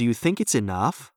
Do you think it's enough?